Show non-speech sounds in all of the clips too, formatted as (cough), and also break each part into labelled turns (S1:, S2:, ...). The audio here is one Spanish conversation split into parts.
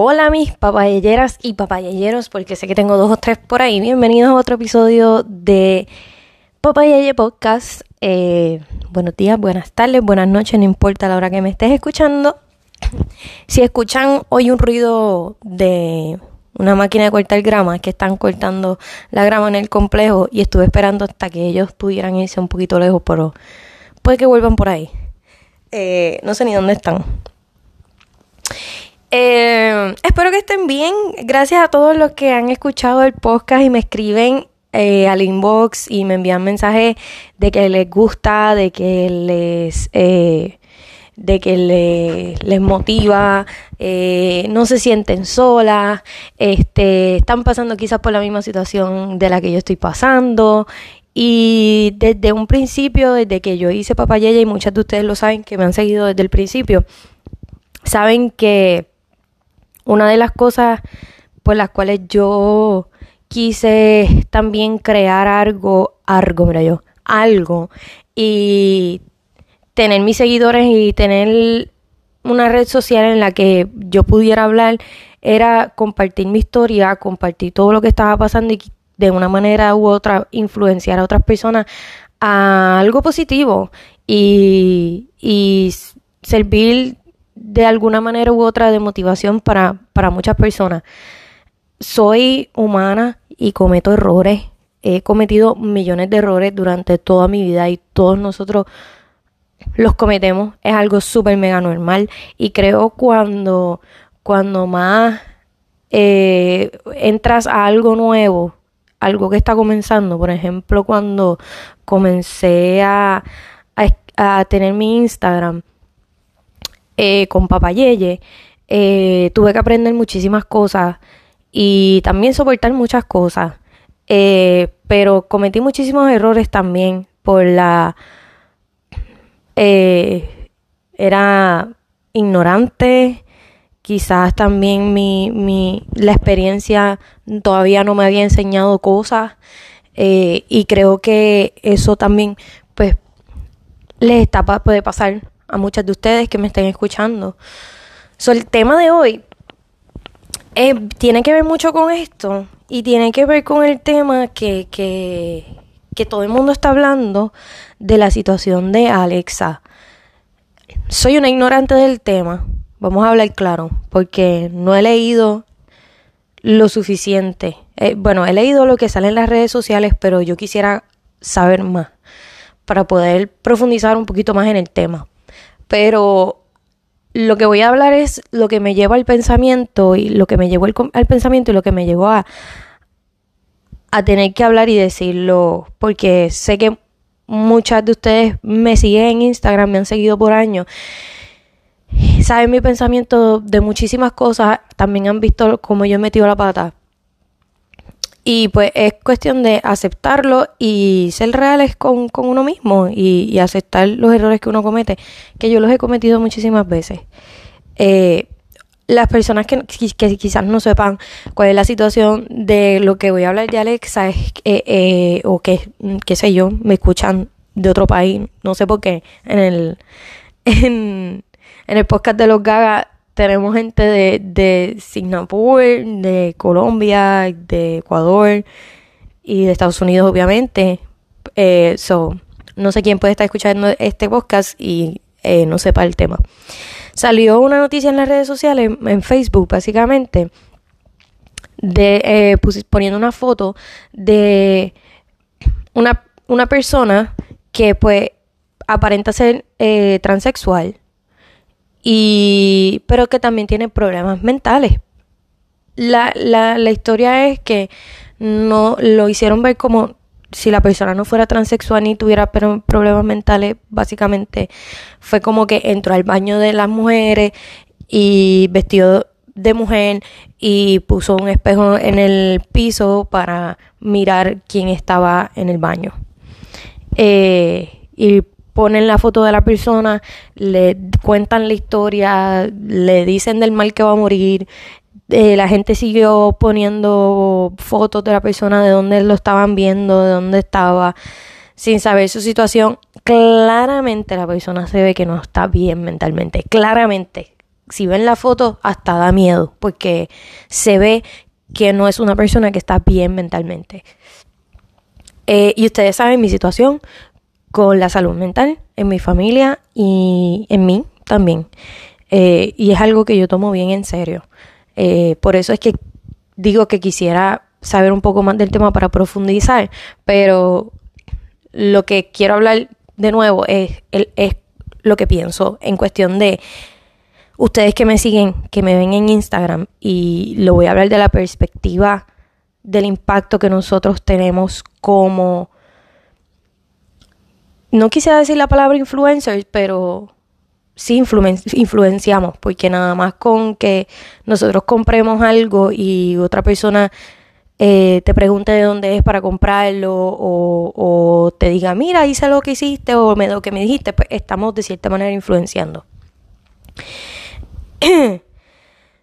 S1: Hola mis papayelleras y papayelleros, porque sé que tengo dos o tres por ahí. Bienvenidos a otro episodio de Papayelle Podcast. Eh, buenos días, buenas tardes, buenas noches, no importa la hora que me estés escuchando. (coughs) Si escuchan hoy un ruido de una máquina de cortar grama, que están cortando la grama en el complejo y estuve esperando hasta que ellos pudieran irse un poquito lejos, pero puede que vuelvan por ahí. Eh, no sé ni dónde están. Eh, espero que estén bien. Gracias a todos los que han escuchado el podcast y me escriben eh, al inbox y me envían mensajes de que les gusta, de que les eh, de que les motiva, no se sienten solas, este, están pasando quizás por la misma situación de la que yo estoy pasando. Y desde un principio, desde que yo hice Papayella, y muchas de ustedes lo saben que me han seguido desde el principio, saben que una de las cosas por las cuales yo quise también crear algo, algo, mira yo, algo, y tener mis seguidores y tener una red social en la que yo pudiera hablar era compartir mi historia, compartir todo lo que estaba pasando y de una manera u otra influenciar a otras personas a algo positivo y, y servir de alguna manera u otra de motivación para, para muchas personas. Soy humana y cometo errores. He cometido millones de errores durante toda mi vida y todos nosotros los cometemos. Es algo súper mega normal. Y creo cuando, cuando más eh, entras a algo nuevo, algo que está comenzando, por ejemplo, cuando comencé a, a tener mi Instagram, eh, con Papayeye, eh, tuve que aprender muchísimas cosas y también soportar muchas cosas. Eh, pero cometí muchísimos errores también por la... era ignorante, quizás también mi, mi, la experiencia todavía no me había enseñado cosas y creo que eso también pues les está puede pasar a muchas de ustedes que me estén escuchando. So, el tema de hoy eh, tiene que ver mucho con esto y tiene que ver con el tema que, que, que todo el mundo está hablando de la situación de Alexa. Soy una ignorante del tema, vamos a hablar claro, porque no he leído lo suficiente. Eh, bueno, he leído lo que sale en las redes sociales, pero yo quisiera saber más para poder profundizar un poquito más en el tema. Pero lo que voy a hablar es lo que me lleva al pensamiento y lo que me llevó al pensamiento y lo que me llevó a, a tener que hablar y decirlo, porque sé que muchas de ustedes me siguen en Instagram, me han seguido por años, saben mi pensamiento de muchísimas cosas, también han visto cómo yo he metido la pata. Y pues es cuestión de aceptarlo y ser reales con, uno mismo y, aceptar los errores que uno comete, que yo los he cometido muchísimas veces. Eh, las personas que, quizás no sepan cuál es la situación de lo que voy a hablar de Alexa, es, eh, eh, o que, qué sé yo, me escuchan de otro país, no sé por qué, en el, (laughs) en el podcast de los Gaga tenemos gente de, de Singapur, de Colombia, de Ecuador y de Estados Unidos, obviamente. Eh, so, no sé quién puede estar escuchando este podcast y eh, no sepa el tema. Salió una noticia en las redes sociales, en Facebook básicamente, de eh, poniendo una foto de una, una persona que pues aparenta ser eh, transexual y pero que también tiene problemas mentales. La, la, la historia es que no lo hicieron ver como si la persona no fuera transexual ni tuviera problemas mentales, básicamente fue como que entró al baño de las mujeres y vestido de mujer y puso un espejo en el piso para mirar quién estaba en el baño. Eh, y ponen la foto de la persona, le cuentan la historia, le dicen del mal que va a morir. Eh, la gente siguió poniendo fotos de la persona, de dónde lo estaban viendo, de dónde estaba, sin saber su situación. Claramente la persona se ve que no está bien mentalmente. Claramente. si ven la foto, hasta da miedo, porque se ve que no es una persona que está bien mentalmente. Eh, y ustedes saben mi situación con la salud mental en mi familia y en mí también. Eh, y es algo que yo tomo bien en serio. Eh, por eso es que digo que quisiera saber un poco más del tema para profundizar, pero lo que quiero hablar de nuevo es, es lo que pienso en cuestión de ustedes que me siguen, que me ven en Instagram, y lo voy a hablar de la perspectiva del impacto que nosotros tenemos como, no quisiera decir la palabra influencers, pero sí influenciamos, porque nada más con que nosotros compremos algo y otra persona eh, te pregunte de dónde es para comprarlo o, te diga, mira, hice lo que hiciste o lo que me dijiste, pues estamos de cierta manera influenciando. (clears throat)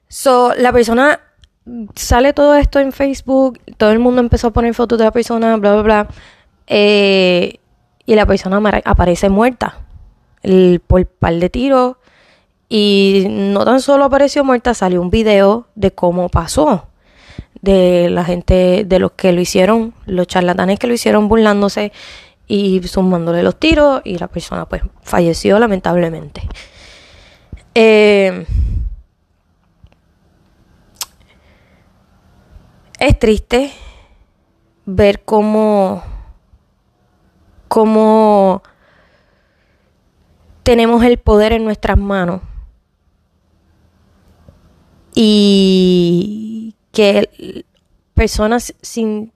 S1: so, la persona sale todo esto en Facebook, todo el mundo empezó a poner fotos de la persona, bla, bla, bla, eh, y la persona aparece muerta el, por par de tiros. Y no tan solo apareció muerta, salió un video de cómo pasó. De la gente, de los que lo hicieron, los charlatanes que lo hicieron burlándose y sumándole los tiros y la persona pues falleció lamentablemente. Eh, es triste ver cómo, cómo tenemos el poder en nuestras manos. Y que personas sin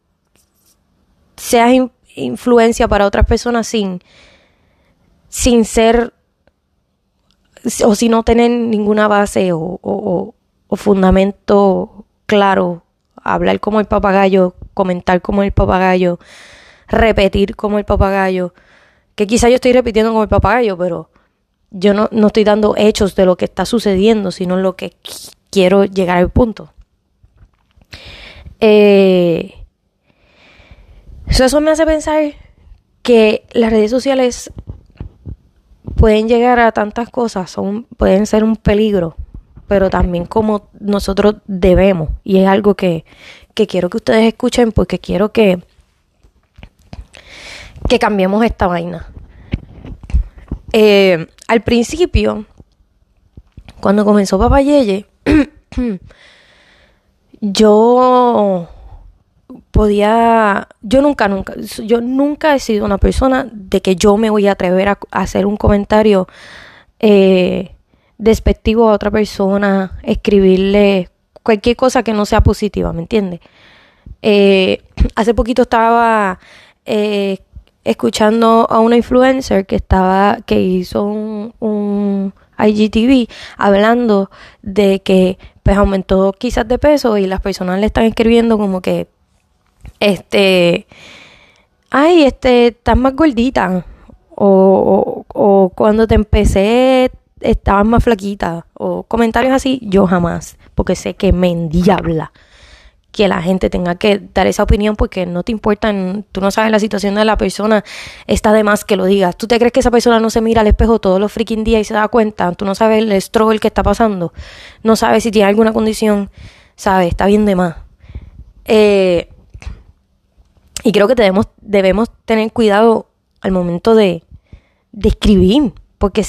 S1: seas influencia para otras personas sin sin ser o si no tener ninguna base o, o, fundamento claro, hablar como el papagayo, comentar como el papagayo, repetir como el papagayo, que quizá yo estoy repitiendo como el papagayo, pero yo no, no estoy dando hechos de lo que está sucediendo, sino lo que quiero llegar al punto. Eh, eso me hace pensar que las redes sociales pueden llegar a tantas cosas, son, pueden ser un peligro, pero también como nosotros debemos. Y es algo que, que quiero que ustedes escuchen porque quiero que, que cambiemos esta vaina. Eh, al principio, cuando comenzó Papá Yeye, (clears throat) yo podía, yo nunca, nunca, yo nunca he sido una persona de que yo me voy a atrever a, hacer un comentario eh, despectivo a otra persona, escribirle cualquier cosa que no sea positiva, ¿me entiendes? Eh, (clears throat) hace poquito estaba escuchando a una influencer que estaba, que hizo un, IGTV hablando de que pues aumentó quizás de peso y las personas le están escribiendo como que este ay este estás más gordita o, o, cuando te empecé estabas más flaquita. O comentarios así yo jamás porque sé que me endiabla que la gente tenga que dar esa opinión porque no te importa, tú no sabes la situación de la persona, está de más que lo digas. ¿Tú te crees que esa persona no se mira al espejo todos los freaking días y se da cuenta? Tú no sabes el struggle que está pasando, no sabes si tiene alguna condición, sabes, está bien de más. Eh, y creo que debemos, debemos tener cuidado al momento de, de escribir, porque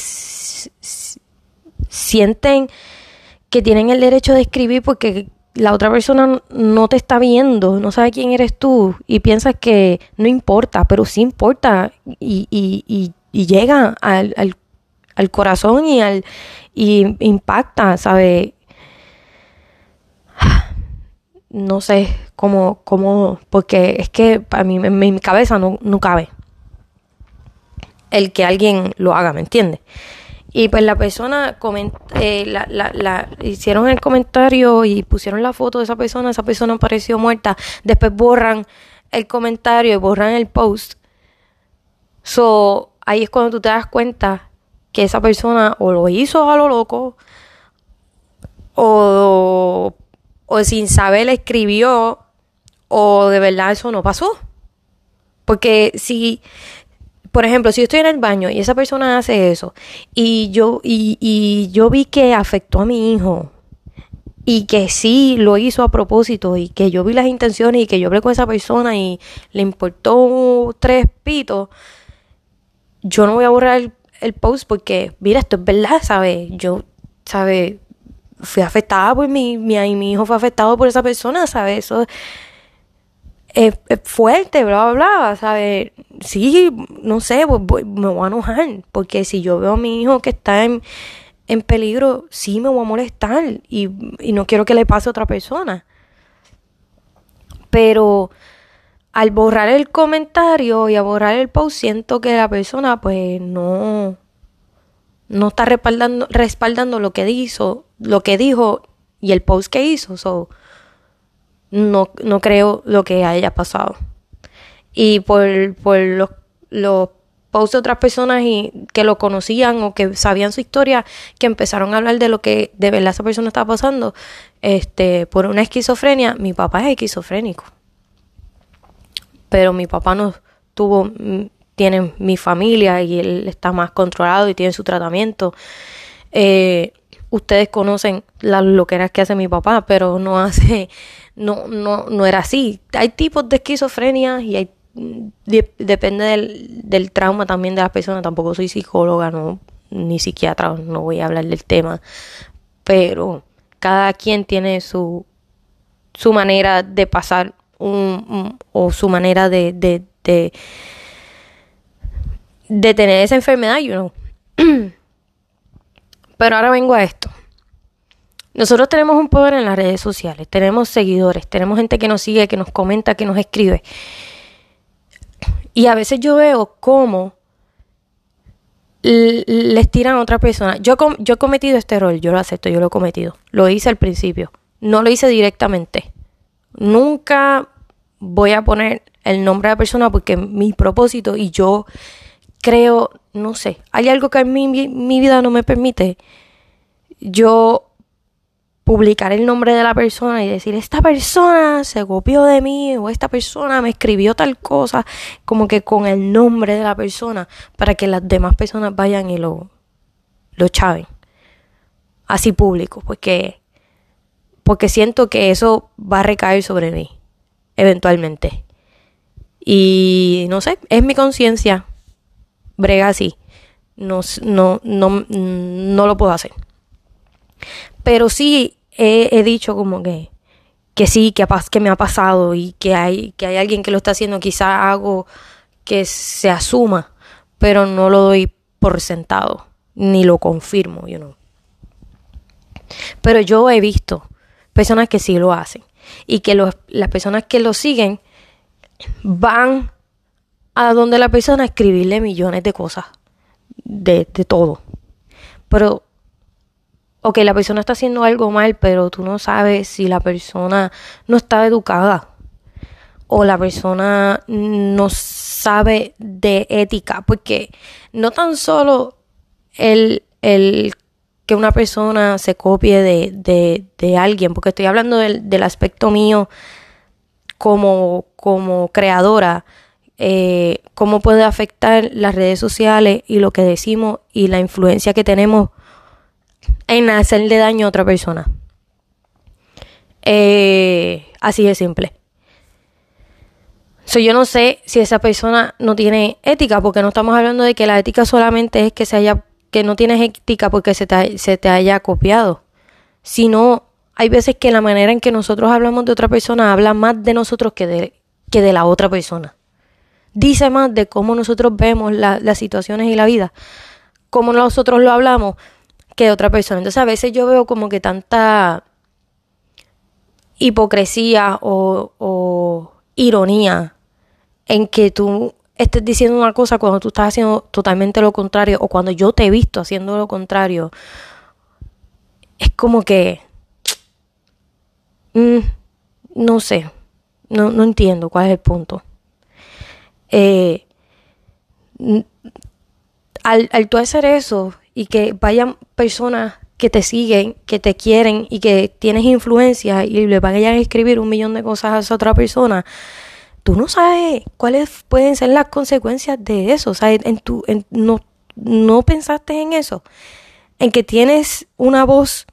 S1: sienten que tienen el derecho de escribir porque la otra persona no te está viendo, no sabe quién eres tú y piensas que no importa, pero sí importa y, y, y, llega al, al, corazón y, al, y impacta, ¿sabe? (sighs) No sé cómo, cómo, porque es que para mí, en mi cabeza no, no cabe el que alguien lo haga, ¿me entiendes? Y pues la persona eh, la, la, hicieron el comentario y pusieron la foto de esa persona, esa persona apareció muerta, después borran el comentario y borran el post. So, ahí es cuando tú te das cuenta que esa persona o lo hizo a lo loco o, o sin saber escribió o de verdad eso no pasó. Porque si por ejemplo, si yo estoy en el baño y esa persona hace eso y yo, y, y yo vi que afectó a mi hijo y que sí lo hizo a propósito y que yo vi las intenciones y que yo hablé con esa persona y le importó tres pitos, yo no voy a borrar el, post porque, mira, esto es verdad, ¿sabes? Yo, ¿sabes? Fui afectada por mi, mi, mi hijo fue afectado por esa persona, ¿sabes? Eso es, fuerte, bla, bla, bla, ¿sabes? Sí, no sé, pues, me voy a enojar, porque si yo veo a mi hijo que está en, en peligro, sí me voy a molestar y, y no quiero que le pase a otra persona. Pero al borrar el comentario y a borrar el post, siento que la persona pues no, no está respaldando, respaldando lo que dijo, lo que dijo y el post que hizo. So, no, no creo lo que haya pasado. Y por, por los, los de otras personas y que lo conocían o que sabían su historia, que empezaron a hablar de lo que de verdad esa persona estaba pasando, este, por una esquizofrenia, mi papá es esquizofrénico. Pero mi papá no tuvo, mm, tiene mi familia y él está más controlado y tiene su tratamiento. Eh, ustedes conocen las loqueras que hace mi papá, pero no hace, no, no, no era así. Hay tipos de esquizofrenia y hay depende del, del, trauma también de las personas. Tampoco soy psicóloga, no, ni psiquiatra, no voy a hablar del tema. Pero cada quien tiene su, su manera de pasar o su manera de, de, tener esa enfermedad. (clears throat) Pero ahora vengo a esto. Nosotros tenemos un poder en las redes sociales, tenemos seguidores, tenemos gente que nos sigue, que nos comenta, que nos escribe. Y a veces yo veo cómo les tiran a otra persona. Yo, he cometido este error, yo lo acepto, yo lo he cometido. Lo hice al principio, no lo hice directamente. Nunca voy a poner el nombre de la persona porque mi propósito y yo creo, no sé, hay algo que en mi vida no me permite. Yo publicar el nombre de la persona y decir, esta persona se copió de mí o esta persona me escribió tal cosa, como que con el nombre de la persona, para que las demás personas vayan y lo, lo chaven. Así público, porque, porque siento que eso va a recaer sobre mí, eventualmente. Y no sé, es mi conciencia, brega así. No, no, no, no lo puedo hacer. Pero sí he, dicho como que, que sí, que, me ha pasado y que hay, que hay alguien que lo está haciendo, quizá hago que se asuma, pero no lo doy por sentado, ni lo confirmo, you know. Pero yo he visto personas que sí lo hacen y que las personas que lo siguen van a donde la persona a escribirle millones de cosas, de todo. Pero ok, la persona está haciendo algo mal, pero tú no sabes si la persona no está educada o la persona no sabe de ética, porque no tan solo el, el que una persona se copie de, de, alguien, porque estoy hablando del, del aspecto mío como, como creadora, eh, cómo puede afectar las redes sociales y lo que decimos y la influencia que tenemos en hacerle daño a otra persona. Eh, así de simple. So, yo no sé si esa persona no tiene ética, porque no estamos hablando de que la ética solamente es que se haya, que no tienes ética porque se te, se te haya copiado. Sino, hay veces que la manera en que nosotros hablamos de otra persona habla más de nosotros que de, que de la otra persona. Dice más de cómo nosotros vemos las situaciones y la vida. Cómo nosotros lo hablamos que otra persona. Entonces a veces yo veo como que tanta hipocresía o, ironía en que tú estés diciendo una cosa cuando tú estás haciendo totalmente lo contrario o cuando yo te he visto haciendo lo contrario. Es como que... Mm, no sé, no, no entiendo cuál es el punto. Eh, al, al tú hacer eso, y que vayan personas que te siguen, que te quieren y que tienes influencia y le vayan a escribir un millón de cosas a esa otra persona, tú no sabes cuáles pueden ser las consecuencias de eso. O sea, en tu, no, no pensaste en eso. En que tienes una voz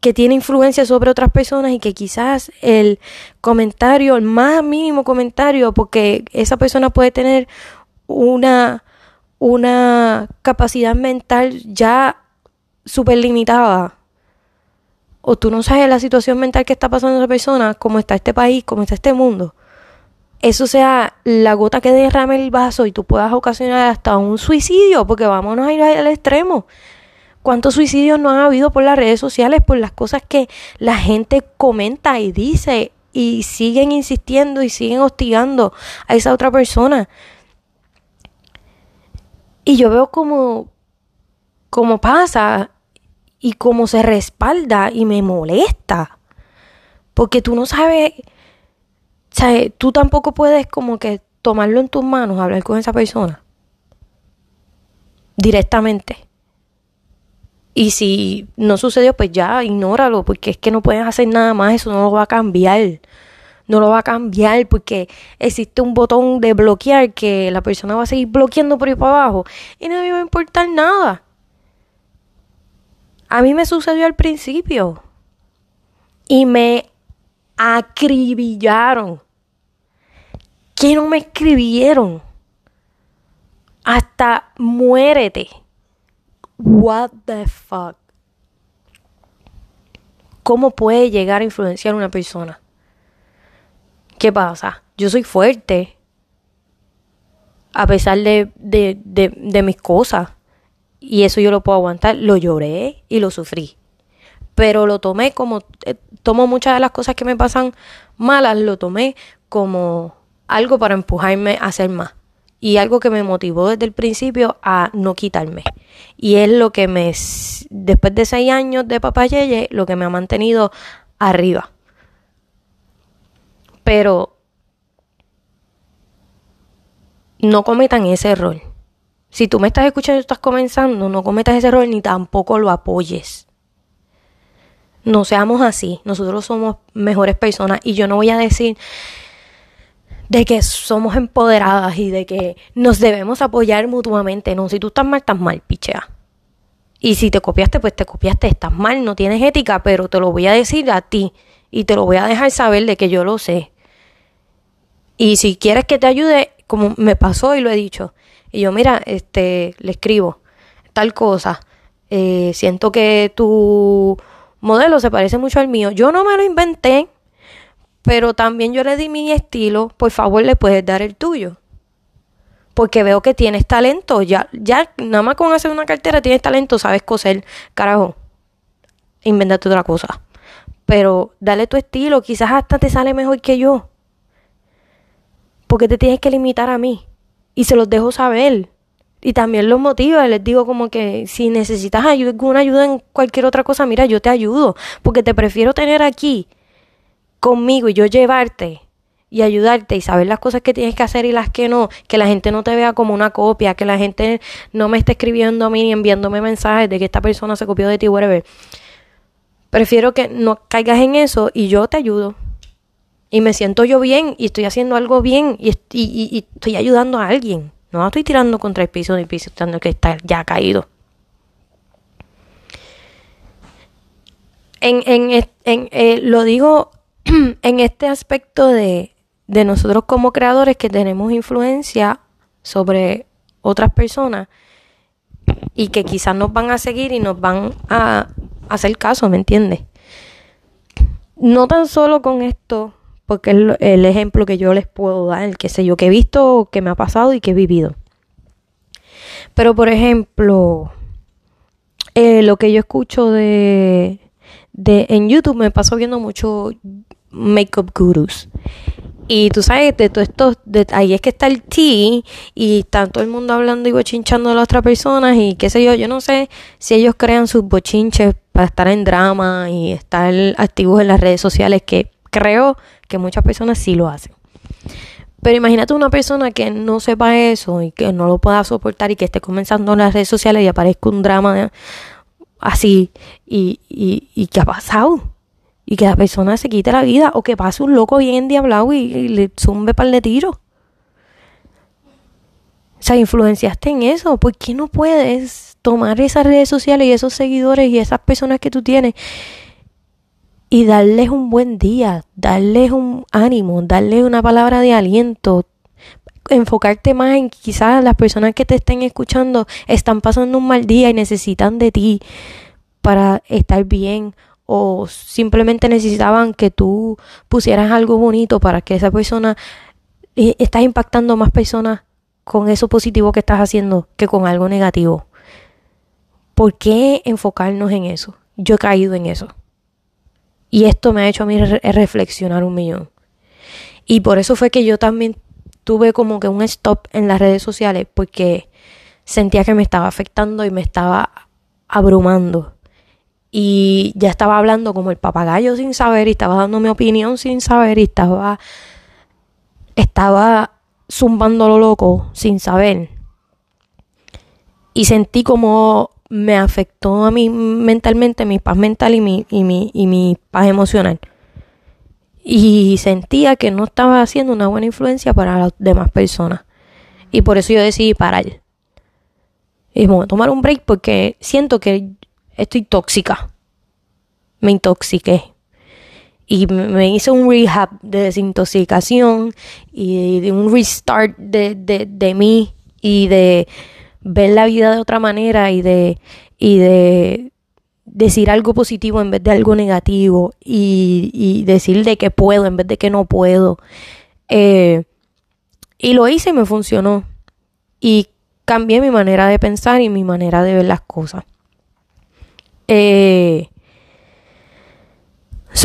S1: que tiene influencia sobre otras personas y que quizás el comentario, el más mínimo comentario, porque esa persona puede tener una, una capacidad mental ya súper limitada. O tú no sabes la situación mental que está pasando esa persona, cómo está este país, cómo está este mundo. Eso sea la gota que derrame el vaso y tú puedas ocasionar hasta un suicidio, porque vámonos a ir al extremo. ¿Cuántos suicidios no han habido por las redes sociales, por las cosas que la gente comenta y dice y siguen insistiendo y siguen hostigando a esa otra persona? Y yo veo como, como pasa y cómo se respalda y me molesta. Porque tú no sabes, ¿sabes? tú tampoco puedes como que tomarlo en tus manos, hablar con esa persona directamente. Y si no sucedió, pues ya, ignóralo, porque es que no puedes hacer nada más, eso no lo va a cambiar. No lo va a cambiar porque existe un botón de bloquear que la persona va a seguir bloqueando por ahí para abajo y no me va a importar nada. A mí me sucedió al principio y me acribillaron. Que no me escribieron. Hasta muérete. What the fuck? ¿Cómo puede llegar a influenciar a una persona? ¿Qué pasa? Yo soy fuerte. A pesar de, de, de, mis cosas. Y eso yo lo puedo aguantar. Lo lloré y lo sufrí. Pero lo tomé como... Eh, tomo muchas de las cosas que me pasan malas, lo tomé como algo para empujarme a hacer más y algo que me motivó desde el principio a no quitarme. Y es lo que me, después de seis años de Papá Yeye, lo que me ha mantenido arriba. Pero no cometan ese error. Si tú me estás escuchando y estás comenzando, no cometas ese error ni tampoco lo apoyes. No seamos así. Nosotros somos mejores personas y yo no voy a decir de que somos empoderadas y de que nos debemos apoyar mutuamente. No, si tú estás mal, estás mal, pichea. Y si te copiaste, pues te copiaste, estás mal, no tienes ética, pero te lo voy a decir a ti y te lo voy a dejar saber de que yo lo sé. Y si quieres que te ayude, como me pasó y lo he dicho, y yo, mira, este, le escribo tal cosa, eh, siento que tu modelo se parece mucho al mío. Yo no me lo inventé, pero también yo le di mi estilo, por favor le puedes dar el tuyo. Porque veo que tienes talento, ya, ya nada más con hacer una cartera tienes talento, sabes coser, carajo. Invéntate otra cosa. Pero dale tu estilo, quizás hasta te sale mejor que yo. Porque te tienes que limitar a mí. Y se los dejo saber. Y también los motivo, les digo como que si necesitas ayuda, alguna ayuda en cualquier otra cosa, mira, yo te ayudo. Porque te prefiero tener aquí conmigo y yo llevarte y ayudarte y saber las cosas que tienes que hacer y las que no, que la gente no te vea como una copia, que la gente no me esté escribiendo a mí ni enviándome mensajes de que esta persona se copió de ti, whatever. Prefiero que no caigas en eso y yo te ayudo. Y me siento yo bien y estoy haciendo algo bien y, estoy ayudando a alguien. No estoy tirando contra el piso ni piso, que está ya caído. En, en, en eh, lo digo (clears throat) en este aspecto de, de nosotros como creadores que tenemos influencia sobre otras personas y que quizás nos van a seguir y nos van a hacer caso, ¿me entiendes? No tan solo con esto, porque es el ejemplo que yo les puedo dar, el que sé yo, que he visto, que me ha pasado y que he vivido. Pero, por ejemplo, eh, lo que yo escucho de, de en YouTube me paso viendo mucho makeup gurus. Y tú sabes, de todo esto, de, ahí es que está el T y está todo el mundo hablando y bochinchando a las otras personas y qué sé yo, yo no sé si ellos crean sus bochinches para estar en drama y estar activos en las redes sociales, que creo que muchas personas sí lo hacen. Pero imagínate una persona que no sepa eso y que no lo pueda soportar y que esté comenzando en las redes sociales y aparezca un drama así y, y, y ¿qué ha pasado? Y que la persona se quite la vida o que pase un loco bien endiablado y, y le zumbe par de tiros. O sea, influenciaste en eso. ¿Por qué no puedes tomar esas redes sociales y esos seguidores y esas personas que tú tienes y darles un buen día, darles un ánimo, darles una palabra de aliento, enfocarte más en quizás las personas que te estén escuchando están pasando un mal día y necesitan de ti para estar bien o simplemente necesitaban que tú pusieras algo bonito para que esa persona eh, estás impactando más personas con eso positivo que estás haciendo que con algo negativo. ¿Por qué enfocarnos en eso? Yo he caído en eso. Y esto me ha hecho a mí reflexionar un millón. Y por eso fue que yo también tuve como que un stop en las redes sociales porque sentía que me estaba afectando y me estaba abrumando. Y ya estaba hablando como el papagayo sin saber y estaba dando mi opinión sin saber y estaba estaba zumbando lo loco sin saber. Y sentí como me afectó a mí mentalmente, mi paz mental y mi, y mi, y mi paz emocional. Y sentía que no estaba haciendo una buena influencia para las demás personas. Y por eso yo decidí parar. Y bueno, tomar un break porque siento que estoy tóxica. Me intoxiqué. Y me hice un rehab de desintoxicación y de un restart de, de, de mí y de ver la vida de otra manera y de, y de decir algo positivo en vez de algo negativo y, y decir de que puedo en vez de que no puedo. Eh, y lo hice y me funcionó. Y cambié mi manera de pensar y mi manera de ver las cosas. Eh,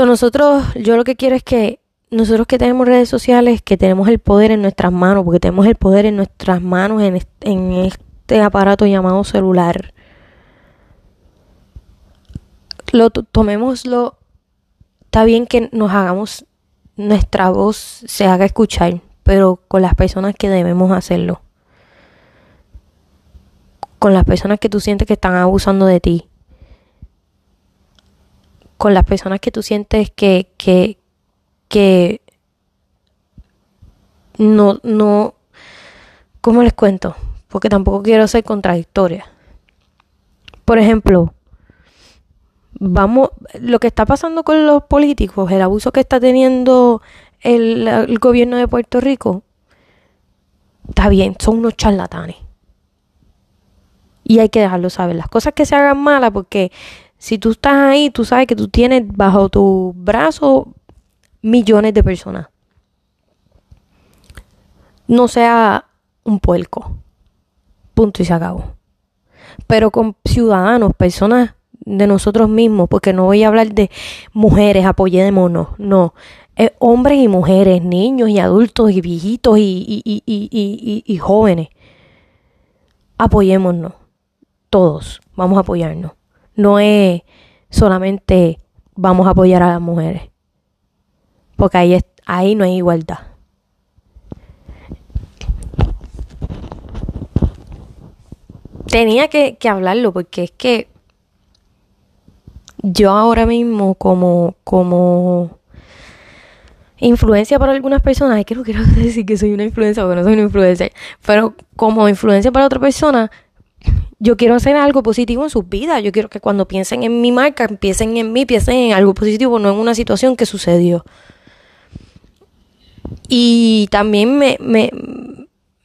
S1: nosotros, yo lo que quiero es que nosotros que tenemos redes sociales, que tenemos el poder en nuestras manos, porque tenemos el poder en nuestras manos en, en, este aparato llamado celular. Lo tomémoslo. Está bien que nos hagamos nuestra voz se haga escuchar, pero con las personas que debemos hacerlo. Con las personas que tú sientes que están abusando de ti. Con las personas que tú sientes que, que, que no, no, ¿cómo les cuento? porque tampoco quiero ser contradictoria. Por ejemplo, vamos, lo que está pasando con los políticos, el abuso que está teniendo el, gobierno de Puerto Rico, está bien, son unos charlatanes. Y hay que dejarlo saber. Las cosas que se hagan malas, porque si tú estás ahí, tú sabes que tú tienes bajo tu brazo millones de personas. No sea un puerco. Punto y se acabó. Pero con ciudadanos, personas de nosotros mismos, porque no voy a hablar de mujeres, apoyémonos, no. hombres y mujeres, niños y adultos y viejitos y, y, y, y, jóvenes. Apoyémonos. Todos. Vamos a apoyarnos. No es solamente vamos a apoyar a las mujeres. Porque ahí, ahí no hay igualdad. tenía que, hablarlo porque es que yo ahora mismo como, como influencia para algunas personas, es que no quiero (laughs) decir que soy una influencia porque no soy una influencia, pero como influencia para otra persona, yo quiero hacer algo positivo en sus vidas. Yo quiero que cuando piensen en mi marca, piensen en mí, piensen en algo positivo, no en una situación que sucedió. Y también me, me,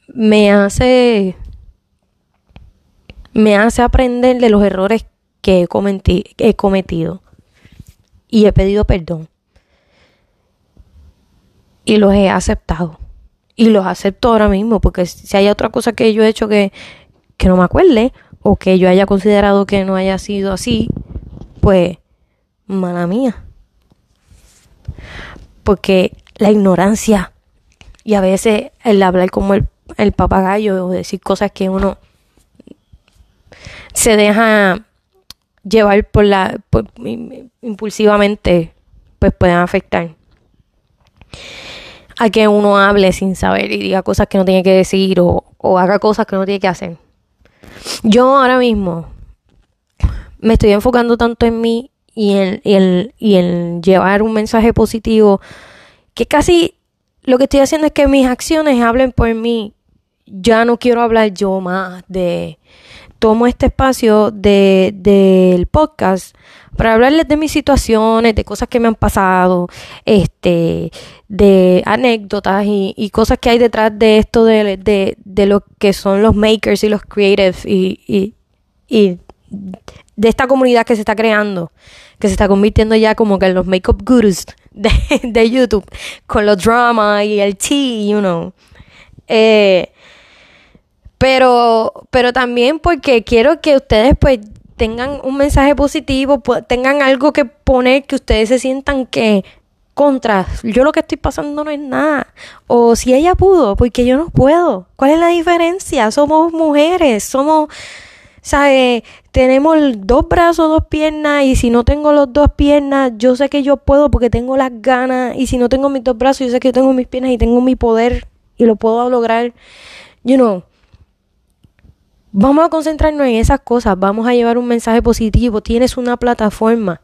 S1: me hace me hace aprender de los errores que he, he cometido. Y he pedido perdón. Y los he aceptado. Y los acepto ahora mismo, porque si hay otra cosa que yo he hecho que, que no me acuerde, o que yo haya considerado que no haya sido así, pues, mala mía. Porque la ignorancia y a veces el hablar como el, el papagayo o decir cosas que uno se deja llevar por la impulsivamente pues pueden afectar a que uno hable sin saber y diga cosas que no tiene que decir o, o haga cosas que no tiene que hacer. Yo ahora mismo me estoy enfocando tanto en mí y en, y y llevar un mensaje positivo que casi lo que estoy haciendo es que mis acciones hablen por mí. Ya no quiero hablar yo más de... Tomo este espacio del de, podcast para hablarles de mis situaciones, de cosas que me han pasado, este, de anécdotas y, cosas que hay detrás de esto de, lo que son los makers y los creatives y, y, de esta comunidad que se está creando, que se está convirtiendo ya como que en los makeup gurus de, de YouTube, con los dramas y el tea, you know. Eh, pero, pero también porque quiero que ustedes pues tengan un mensaje positivo, tengan algo que poner, que ustedes se sientan que contra, yo lo que estoy pasando no es nada. O si ella pudo, porque yo no puedo. ¿Cuál es la diferencia? Somos mujeres, somos, ¿sabes? Tenemos dos brazos, dos piernas, y si no tengo los dos piernas, yo sé que yo puedo porque tengo las ganas, y si no tengo mis dos brazos, yo sé que yo tengo mis piernas y tengo mi poder y lo puedo lograr. You know, Vamos a concentrarnos en esas cosas, vamos a llevar un mensaje positivo, tienes una plataforma.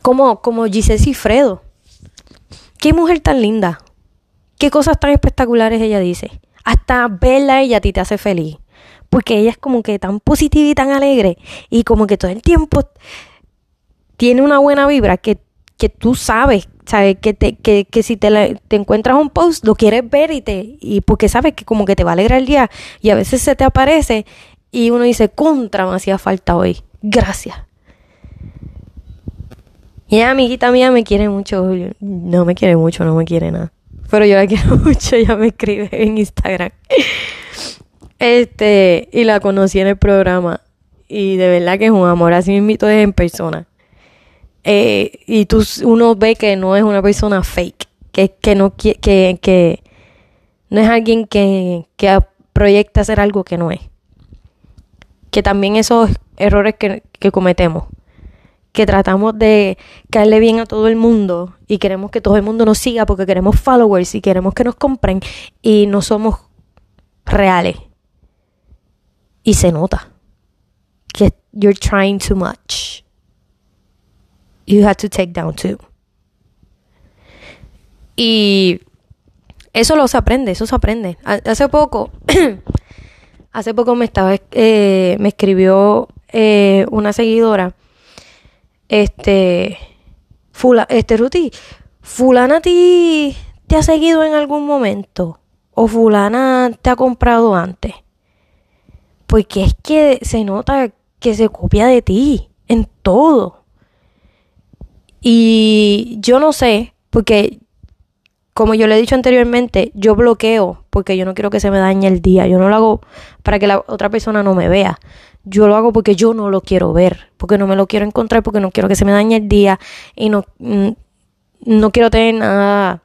S1: Como, como Giselle Cifredo. Qué mujer tan linda. Qué cosas tan espectaculares ella dice. Hasta verla ella a ti te hace feliz. Porque ella es como que tan positiva y tan alegre. Y como que todo el tiempo tiene una buena vibra que, que tú sabes ¿sabes? Que, te, que, que si te, te, encuentras un post, lo quieres ver y te, y porque sabes que como que te va a alegrar el día y a veces se te aparece y uno dice, contra, me hacía falta hoy. Gracias. Y amiguita mía, me quiere mucho. No me quiere mucho, no me quiere nada. Pero yo la (laughs) quiero mucho, ella me escribe en Instagram. Este, y la conocí en el programa. Y de verdad que es un amor, así me invito en persona. Eh, y tú, uno ve que no es una persona fake, que, que, no, que, que no es alguien que, que proyecta hacer algo que no es. Que también esos errores que, que cometemos, que tratamos de caerle bien a todo el mundo y queremos que todo el mundo nos siga porque queremos followers y queremos que nos compren y no somos reales. Y se nota que you're trying too much you have to take down too. Y eso lo se aprende, eso se aprende. Hace poco, (clears throat) hace poco me estaba, eh, me escribió eh, una seguidora, este, fula, este Ruti, fulana ti te ha seguido en algún momento o fulana te ha comprado antes. Porque es que se nota que se copia de ti en todo. Y yo no sé, porque como yo le he dicho anteriormente, yo bloqueo porque yo no quiero que se me dañe el día. Yo no lo hago para que la otra persona no me vea. Yo lo hago porque yo no lo quiero ver, porque no me lo quiero encontrar, porque no quiero que se me dañe el día y no, mm, no quiero tener nada,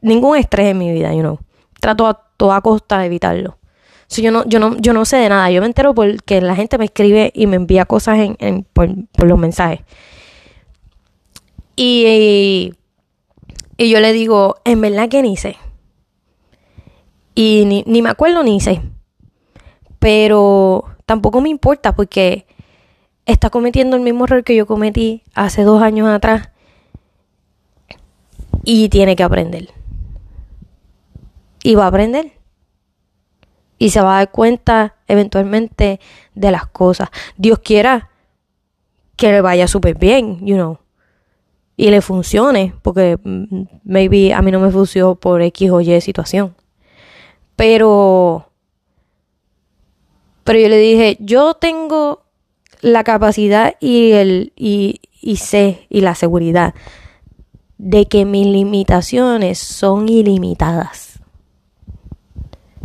S1: ningún estrés en mi vida, you know. Trato a toda costa de evitarlo. yo, no, yo, no, yo no sé de nada, yo me entero porque la gente me escribe y me envía cosas en, por, por los mensajes. Y, y yo le digo, en verdad que ni sé. Y ni, ni me acuerdo ni sé. Pero tampoco me importa porque está cometiendo el mismo error que yo cometí hace dos años atrás. Y tiene que aprender. Y va a aprender. Y se va a dar cuenta eventualmente de las cosas. Dios quiera que le vaya súper bien, you know y le funcione, porque mm, maybe a mí no me funcionó por X o Y situación. Pero, pero yo le dije, yo tengo la capacidad y el y, y sé y la seguridad de que mis limitaciones son ilimitadas.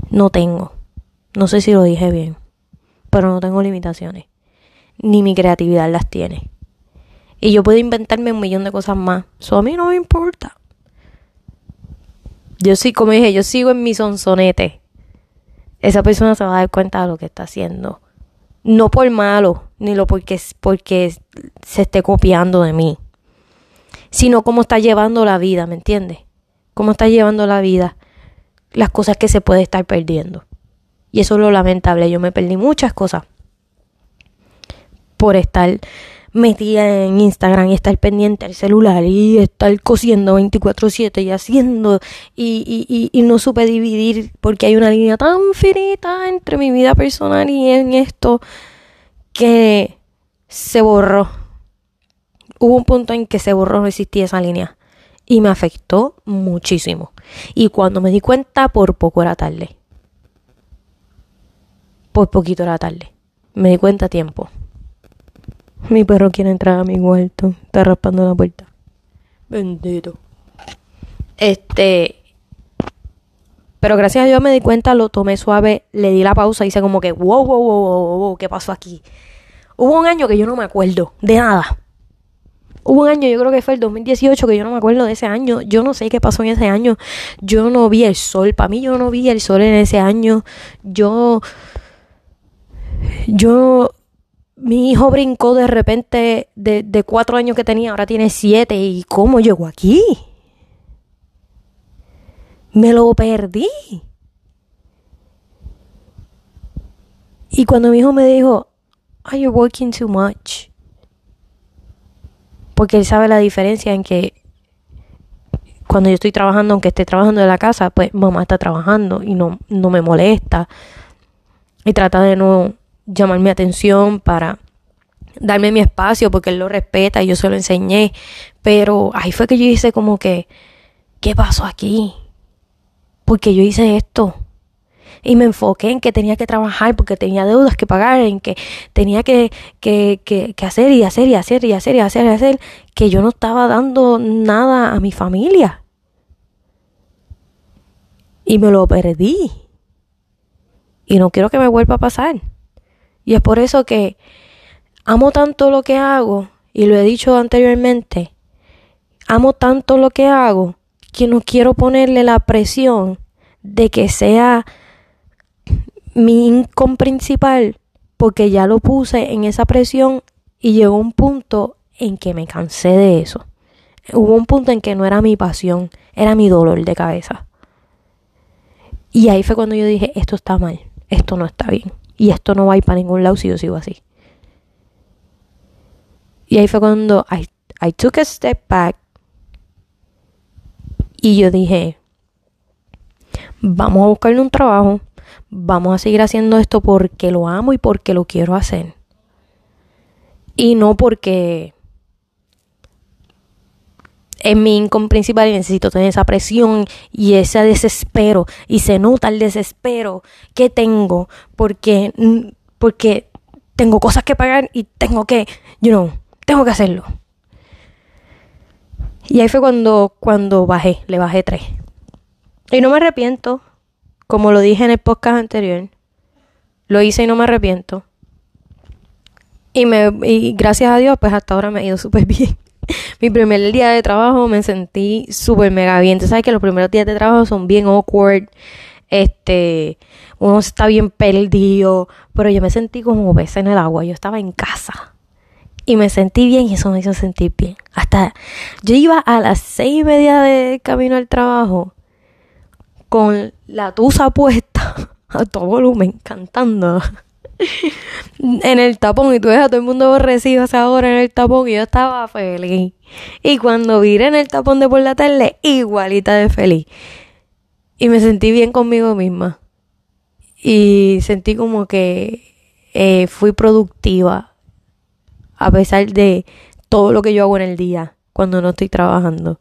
S1: No tengo. No sé si lo dije bien, pero no tengo limitaciones. Ni mi creatividad las tiene. Y yo puedo inventarme un millón de cosas más. Eso a mí no me importa. Yo sí, como dije, yo sigo en mi sonsonete. Esa persona se va a dar cuenta de lo que está haciendo. No por malo, ni lo porque, porque se esté copiando de mí. Sino cómo está llevando la vida, ¿me entiendes? Cómo está llevando la vida. Las cosas que se puede estar perdiendo. Y eso es lo lamentable. Yo me perdí muchas cosas por estar metida en Instagram y estar pendiente al celular y estar cosiendo 24/7 y haciendo y, y, y, no supe dividir porque hay una línea tan finita entre mi vida personal y en esto que se borró. Hubo un punto en que se borró, no existía esa línea y me afectó muchísimo. Y cuando me di cuenta, por poco era tarde. Por poquito era tarde. Me di cuenta a tiempo. Mi perro quiere entrar a mi cuarto. Está raspando la puerta. Bendito. Este. Pero gracias a Dios me di cuenta, lo tomé suave, le di la pausa y hice como que, wow, wow, wow, wow, wow, ¿qué pasó aquí? Hubo un año que yo no me acuerdo de nada. Hubo un año, yo creo que fue el 2018, que yo no me acuerdo de ese año. Yo no sé qué pasó en ese año. Yo no vi el sol. Para mí, yo no vi el sol en ese año. Yo. Yo mi hijo brincó de repente de, cuatro años que tenía, ahora tiene siete. ¿Y cómo llegó aquí? Me lo perdí. Y cuando mi hijo me dijo, Are you working too much? Porque él sabe la diferencia en que cuando yo estoy trabajando, aunque esté trabajando en la casa, pues mamá está trabajando y no, no me molesta. Y trata de no llamar mi atención, para darme mi espacio, porque él lo respeta y yo se lo enseñé. Pero ahí fue que yo hice como que, ¿qué pasó aquí? Porque yo hice esto. Y me enfoqué en que tenía que trabajar porque tenía deudas que pagar, en que tenía que, que, que, que hacer y hacer y hacer y hacer y hacer y hacer, que yo no estaba dando nada a mi familia. Y me lo perdí. Y no quiero que me vuelva a pasar. Y es por eso que amo tanto lo que hago, y lo he dicho anteriormente, amo tanto lo que hago que no quiero ponerle la presión de que sea mi income principal, porque ya lo puse en esa presión y llegó un punto en que me cansé de eso. Hubo un punto en que no era mi pasión, era mi dolor de cabeza. Y ahí fue cuando yo dije, esto está mal, esto no está bien. Y esto no va a ir para ningún lado si yo sigo así. Y ahí fue cuando I, I took a step back y yo dije, vamos a buscarle un trabajo, vamos a seguir haciendo esto porque lo amo y porque lo quiero hacer. Y no porque es mi income principal y necesito tener esa presión y ese desespero y se nota el desespero que tengo porque porque tengo cosas que pagar y tengo que, you know, tengo que hacerlo. Y ahí fue cuando cuando bajé, le bajé tres. Y no me arrepiento, como lo dije en el podcast anterior. Lo hice y no me arrepiento. Y me y gracias a Dios, pues hasta ahora me ha ido súper (laughs) bien. (laughs) mi primer día de trabajo me sentí súper mega bien. Tú sabes que los primeros días de trabajo son bien awkward. Este, uno está bien perdido, pero yo me sentí como pez en el agua. Yo estaba en casa y me sentí bien y eso me hizo sentir bien. Hasta yo iba a las seis y media de camino al trabajo con la tusa puesta (laughs) a todo volumen, cantando (laughs) en el tapón y tú ves a todo el mundo aborrecido a esa hora en el tapón y yo estaba feliz. Y cuando viré en el tapón de por la tarde, igualita de feliz. Y me sentí bien conmigo misma. Y sentí como que eh, fui productiva a pesar de todo lo que yo hago en el día cuando no estoy trabajando.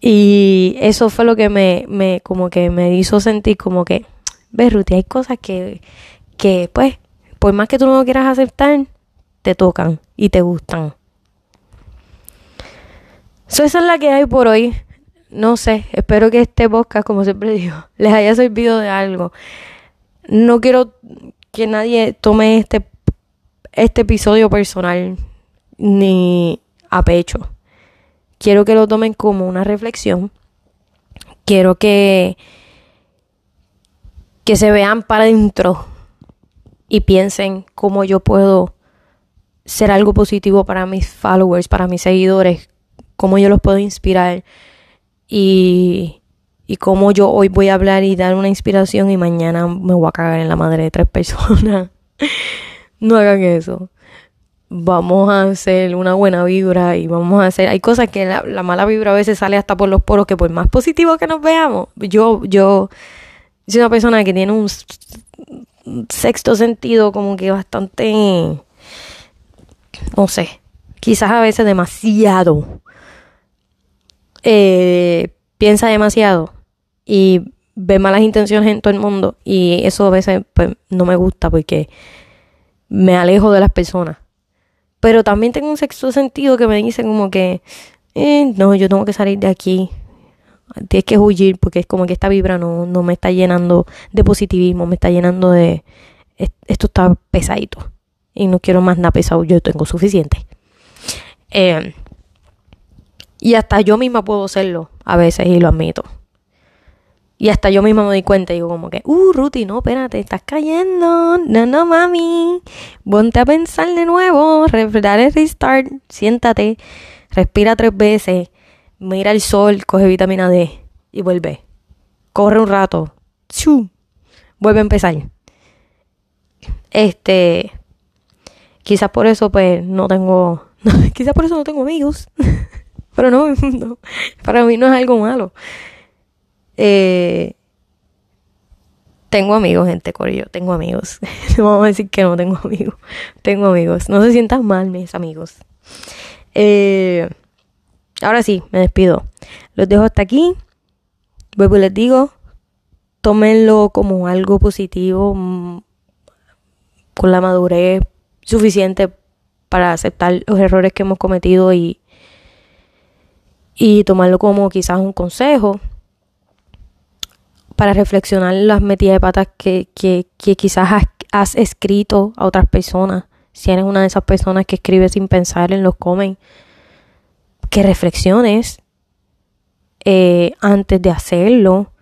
S1: Y eso fue lo que me, me como que me hizo sentir como que, ves Ruti, hay cosas que que pues, por más que tú no lo quieras aceptar, te tocan y te gustan. esa es la que hay por hoy. No sé, espero que este podcast, como siempre (laughs) digo, les haya servido de algo. No quiero que nadie tome este, este episodio personal ni a pecho. Quiero que lo tomen como una reflexión. Quiero que, que se vean para adentro y piensen cómo yo puedo ser algo positivo para mis followers, para mis seguidores, cómo yo los puedo inspirar y, y cómo yo hoy voy a hablar y dar una inspiración y mañana me voy a cagar en la madre de tres (laughs) personas. no hagan eso. vamos a hacer una buena vibra y vamos a hacer, hay cosas que la, mala vibra a veces sale hasta por los poros, que por más positivo que nos veamos, yo, yo soy una persona que tiene un sexto sentido como que bastante, no sé, quizás a veces demasiado, eh, piensa demasiado y ve malas intenciones en todo el mundo y eso a veces pues, no me gusta porque me alejo de las personas. Pero también tengo un sexto sentido que me dice como que, eh, no, yo tengo que salir de aquí. Tienes que huir porque es como que esta vibra no, no me está llenando de positivismo, me está llenando de, esto está pesadito y no quiero más nada pesado, yo tengo suficiente. Eh, y hasta yo misma puedo hacerlo a veces y lo admito. Y hasta yo misma me doy cuenta y digo como que, uh, Ruti, no, espérate, estás cayendo. No, no, mami. Ponte a pensar de nuevo. Dale restart. Siéntate. Respira tres veces. Mira el sol. Coge vitamina D. Y vuelve. Corre un rato. ¡Chu! Vuelve a empezar. Este. Quizás por eso, pues, no tengo. (laughs) quizás por eso no tengo amigos. (laughs) Pero no, (laughs) no, para mí no es algo malo. Eh, tengo amigos, gente, Corillo, tengo amigos. no vamos a decir que no tengo amigos. Tengo amigos. No se sientan mal, mis amigos. Eh, ahora sí, me despido. Los dejo hasta aquí. Vuelvo y les digo, tómenlo como algo positivo, mm, con la madurez suficiente para aceptar los errores que hemos cometido y, y tomarlo como quizás un consejo para reflexionar las metidas de patas que, que, quizás has, escrito a otras personas. Si eres una de esas personas que escribe sin pensar en los comen, que reflexiones eh, antes de hacerlo.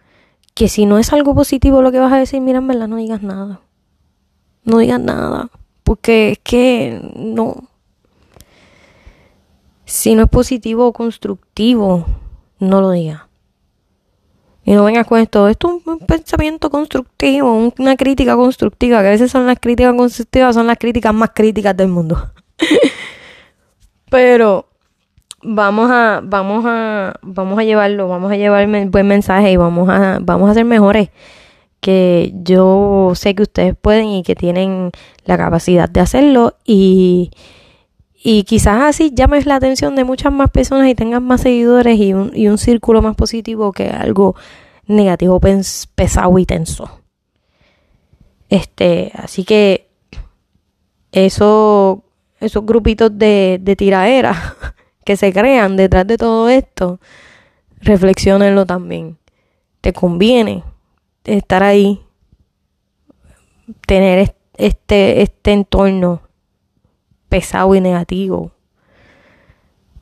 S1: Que si no es algo positivo lo que vas a decir, mira, en verdad no digas nada. No digas nada. Porque es que no. Si no es positivo o constructivo, no lo digas. Y no vengas con esto, esto es un pensamiento constructivo, una crítica constructiva, que a veces son las críticas constructivas, son las críticas más críticas del mundo. (laughs) Pero vamos a, vamos a, vamos a llevarlo, vamos a llevarme el buen mensaje y vamos a, vamos a ser mejores. Que yo sé que ustedes pueden y que tienen la capacidad de hacerlo y, y quizás así llames la atención de muchas más personas y tengas más seguidores y un, y un círculo más positivo que algo negativo, pesado y tenso. Este, así que eso, esos grupitos de, de tiraera (laughs) que se crean detrás de todo esto, reflexionenlo también. Te conviene estar ahí, tener este, este entorno pesado y negativo.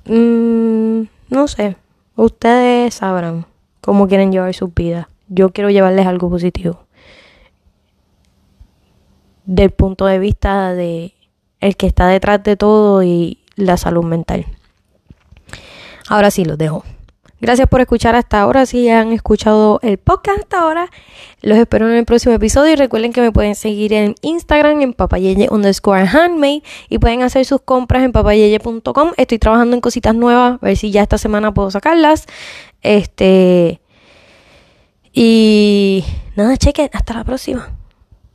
S1: Mm, no sé, ustedes sabrán cómo quieren llevar sus vidas. Yo quiero llevarles algo positivo. Del punto de vista de el que está detrás de todo y la salud mental. Ahora sí los dejo. Gracias por escuchar hasta ahora. Si han escuchado el podcast hasta ahora, los espero en el próximo episodio. Y recuerden que me pueden seguir en Instagram en papayeye underscore handmade y pueden hacer sus compras en papayeye.com. Estoy trabajando en cositas nuevas, a ver si ya esta semana puedo sacarlas. Este. Y nada, chequen. Hasta la próxima.